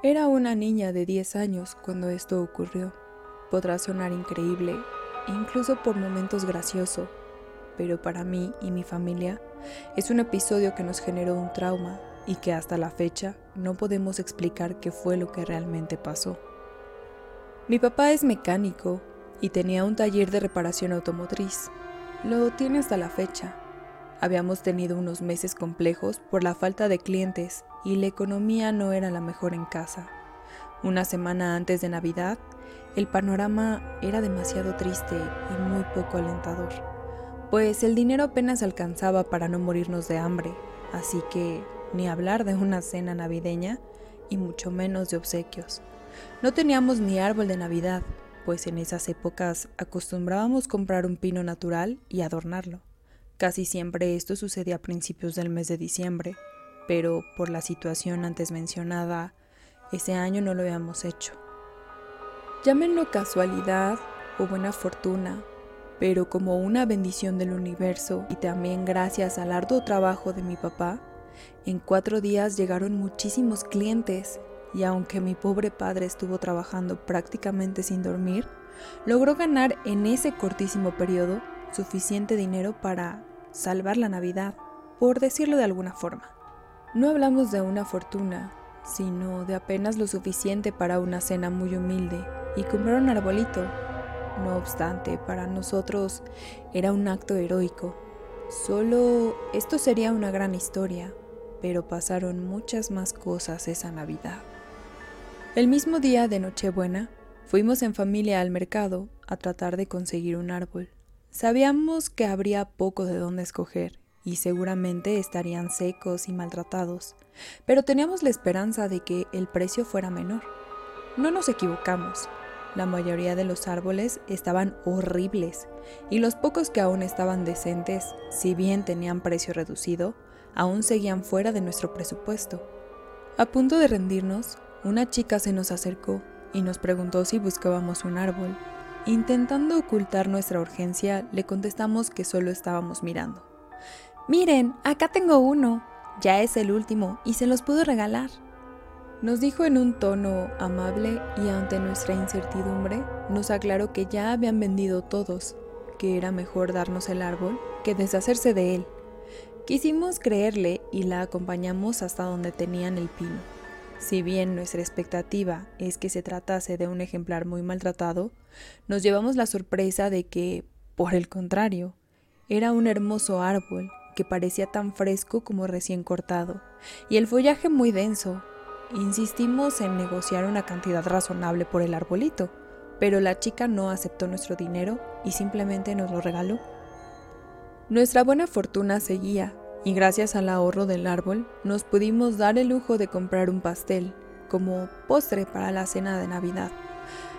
Era una niña de 10 años cuando esto ocurrió. Podrá sonar increíble, incluso por momentos gracioso, pero para mí y mi familia es un episodio que nos generó un trauma y que hasta la fecha no podemos explicar qué fue lo que realmente pasó. Mi papá es mecánico y tenía un taller de reparación automotriz. Lo tiene hasta la fecha. Habíamos tenido unos meses complejos por la falta de clientes y la economía no era la mejor en casa. Una semana antes de Navidad, el panorama era demasiado triste y muy poco alentador, pues el dinero apenas alcanzaba para no morirnos de hambre, así que ni hablar de una cena navideña y mucho menos de obsequios. No teníamos ni árbol de Navidad, pues en esas épocas acostumbrábamos comprar un pino natural y adornarlo. Casi siempre esto sucedía a principios del mes de diciembre, pero por la situación antes mencionada, ese año no lo habíamos hecho. Llámenlo casualidad o buena fortuna, pero como una bendición del universo y también gracias al arduo trabajo de mi papá, en cuatro días llegaron muchísimos clientes y aunque mi pobre padre estuvo trabajando prácticamente sin dormir, logró ganar en ese cortísimo periodo suficiente dinero para salvar la Navidad, por decirlo de alguna forma. No hablamos de una fortuna, sino de apenas lo suficiente para una cena muy humilde y comprar un arbolito. No obstante, para nosotros era un acto heroico. Solo esto sería una gran historia, pero pasaron muchas más cosas esa Navidad. El mismo día de Nochebuena, fuimos en familia al mercado a tratar de conseguir un árbol. Sabíamos que habría poco de dónde escoger y seguramente estarían secos y maltratados, pero teníamos la esperanza de que el precio fuera menor. No nos equivocamos. La mayoría de los árboles estaban horribles y los pocos que aún estaban decentes, si bien tenían precio reducido, aún seguían fuera de nuestro presupuesto. A punto de rendirnos, una chica se nos acercó y nos preguntó si buscábamos un árbol. Intentando ocultar nuestra urgencia, le contestamos que solo estábamos mirando. Miren, acá tengo uno. Ya es el último y se los puedo regalar. Nos dijo en un tono amable y ante nuestra incertidumbre nos aclaró que ya habían vendido todos, que era mejor darnos el árbol que deshacerse de él. Quisimos creerle y la acompañamos hasta donde tenían el pino. Si bien nuestra expectativa es que se tratase de un ejemplar muy maltratado, nos llevamos la sorpresa de que, por el contrario, era un hermoso árbol que parecía tan fresco como recién cortado, y el follaje muy denso. Insistimos en negociar una cantidad razonable por el arbolito, pero la chica no aceptó nuestro dinero y simplemente nos lo regaló. Nuestra buena fortuna seguía, y gracias al ahorro del árbol nos pudimos dar el lujo de comprar un pastel como postre para la cena de Navidad,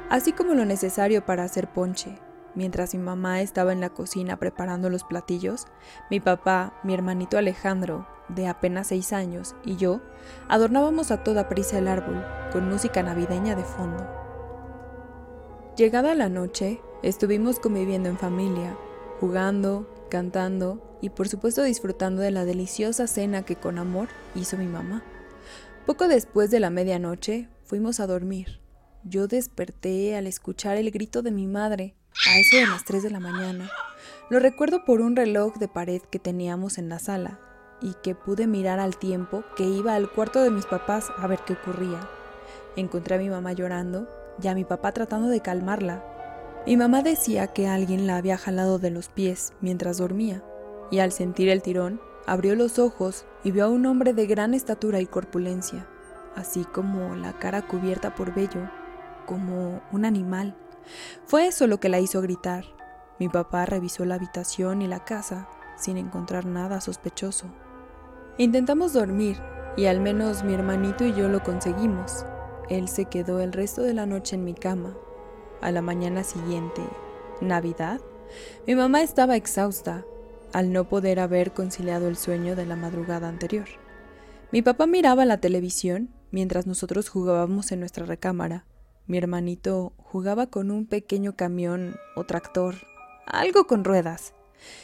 así como lo necesario para hacer ponche. Mientras mi mamá estaba en la cocina preparando los platillos, mi papá, mi hermanito Alejandro, de apenas seis años, y yo adornábamos a toda prisa el árbol con música navideña de fondo. Llegada la noche, estuvimos conviviendo en familia, jugando, cantando y por supuesto disfrutando de la deliciosa cena que con amor hizo mi mamá. Poco después de la medianoche fuimos a dormir. Yo desperté al escuchar el grito de mi madre, a eso de las 3 de la mañana. Lo recuerdo por un reloj de pared que teníamos en la sala y que pude mirar al tiempo que iba al cuarto de mis papás a ver qué ocurría. Encontré a mi mamá llorando y a mi papá tratando de calmarla. Mi mamá decía que alguien la había jalado de los pies mientras dormía y al sentir el tirón, abrió los ojos y vio a un hombre de gran estatura y corpulencia, así como la cara cubierta por vello, como un animal. Fue eso lo que la hizo gritar. Mi papá revisó la habitación y la casa sin encontrar nada sospechoso. Intentamos dormir y al menos mi hermanito y yo lo conseguimos. Él se quedó el resto de la noche en mi cama. A la mañana siguiente, Navidad, mi mamá estaba exhausta al no poder haber conciliado el sueño de la madrugada anterior. Mi papá miraba la televisión mientras nosotros jugábamos en nuestra recámara. Mi hermanito jugaba con un pequeño camión o tractor, algo con ruedas.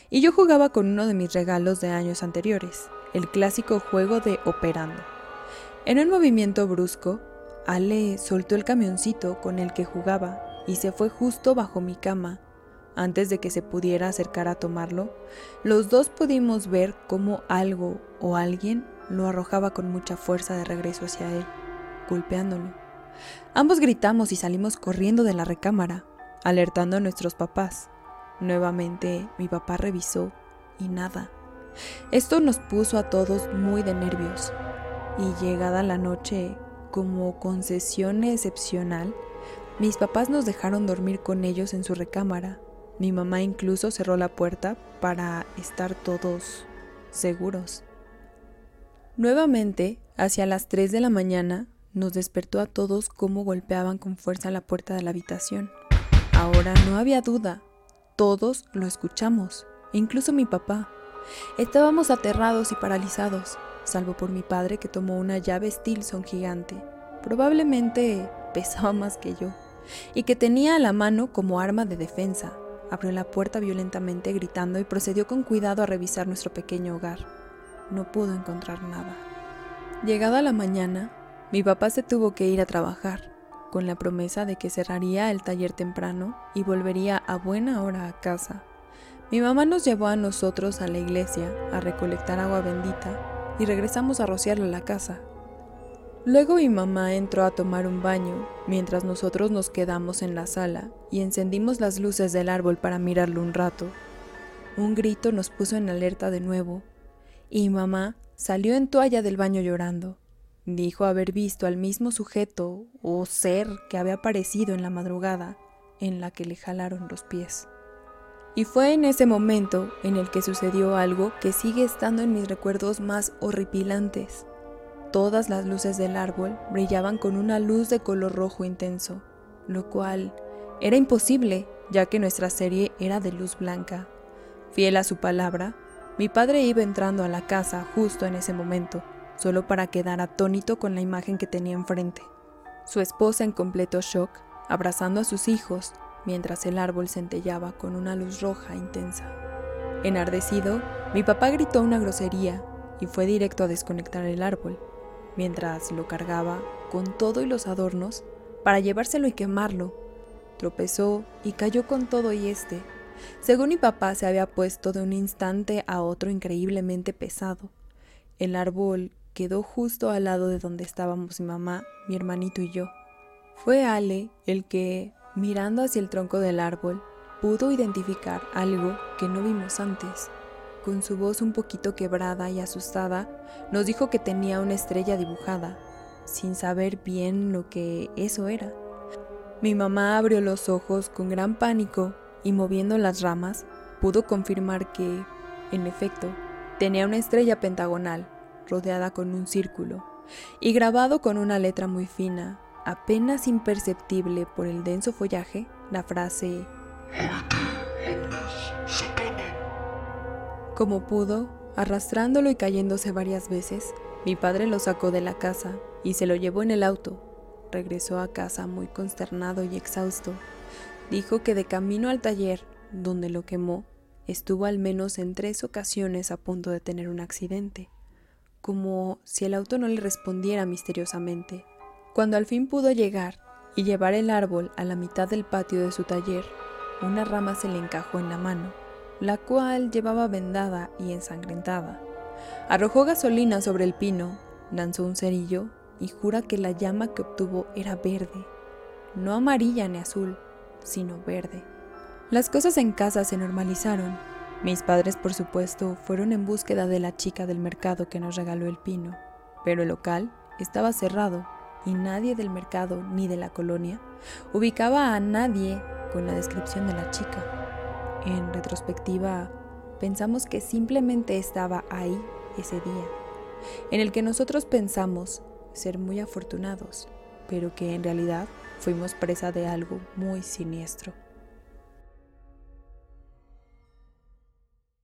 Y yo jugaba con uno de mis regalos de años anteriores, el clásico juego de operando. En un movimiento brusco, Ale soltó el camioncito con el que jugaba y se fue justo bajo mi cama. Antes de que se pudiera acercar a tomarlo, los dos pudimos ver cómo algo o alguien lo arrojaba con mucha fuerza de regreso hacia él, golpeándolo. Ambos gritamos y salimos corriendo de la recámara, alertando a nuestros papás. Nuevamente mi papá revisó y nada. Esto nos puso a todos muy de nervios. Y llegada la noche, como concesión excepcional, mis papás nos dejaron dormir con ellos en su recámara. Mi mamá incluso cerró la puerta para estar todos seguros. Nuevamente, hacia las 3 de la mañana, nos despertó a todos cómo golpeaban con fuerza la puerta de la habitación. Ahora no había duda, todos lo escuchamos, incluso mi papá. Estábamos aterrados y paralizados, salvo por mi padre que tomó una llave Stilson gigante, probablemente pesaba más que yo, y que tenía a la mano como arma de defensa. Abrió la puerta violentamente gritando y procedió con cuidado a revisar nuestro pequeño hogar no pudo encontrar nada. Llegada la mañana, mi papá se tuvo que ir a trabajar, con la promesa de que cerraría el taller temprano y volvería a buena hora a casa. Mi mamá nos llevó a nosotros a la iglesia a recolectar agua bendita y regresamos a rociarle la casa. Luego mi mamá entró a tomar un baño, mientras nosotros nos quedamos en la sala y encendimos las luces del árbol para mirarlo un rato. Un grito nos puso en alerta de nuevo y mamá salió en toalla del baño llorando. Dijo haber visto al mismo sujeto o ser que había aparecido en la madrugada en la que le jalaron los pies. Y fue en ese momento en el que sucedió algo que sigue estando en mis recuerdos más horripilantes. Todas las luces del árbol brillaban con una luz de color rojo intenso, lo cual era imposible ya que nuestra serie era de luz blanca. Fiel a su palabra, mi padre iba entrando a la casa justo en ese momento, solo para quedar atónito con la imagen que tenía enfrente. Su esposa en completo shock, abrazando a sus hijos, mientras el árbol centellaba con una luz roja intensa. Enardecido, mi papá gritó una grosería y fue directo a desconectar el árbol, mientras lo cargaba con todo y los adornos para llevárselo y quemarlo. Tropezó y cayó con todo y este, según mi papá se había puesto de un instante a otro increíblemente pesado. El árbol quedó justo al lado de donde estábamos mi mamá, mi hermanito y yo. Fue Ale el que, mirando hacia el tronco del árbol, pudo identificar algo que no vimos antes. Con su voz un poquito quebrada y asustada, nos dijo que tenía una estrella dibujada, sin saber bien lo que eso era. Mi mamá abrió los ojos con gran pánico y moviendo las ramas, pudo confirmar que, en efecto, tenía una estrella pentagonal rodeada con un círculo y grabado con una letra muy fina, apenas imperceptible por el denso follaje, la frase Como pudo, arrastrándolo y cayéndose varias veces, mi padre lo sacó de la casa y se lo llevó en el auto. Regresó a casa muy consternado y exhausto, Dijo que de camino al taller, donde lo quemó, estuvo al menos en tres ocasiones a punto de tener un accidente, como si el auto no le respondiera misteriosamente. Cuando al fin pudo llegar y llevar el árbol a la mitad del patio de su taller, una rama se le encajó en la mano, la cual llevaba vendada y ensangrentada. Arrojó gasolina sobre el pino, lanzó un cerillo y jura que la llama que obtuvo era verde, no amarilla ni azul, sino verde. Las cosas en casa se normalizaron. Mis padres, por supuesto, fueron en búsqueda de la chica del mercado que nos regaló el pino, pero el local estaba cerrado y nadie del mercado ni de la colonia ubicaba a nadie con la descripción de la chica. En retrospectiva, pensamos que simplemente estaba ahí ese día, en el que nosotros pensamos ser muy afortunados, pero que en realidad fuimos presa de algo muy siniestro.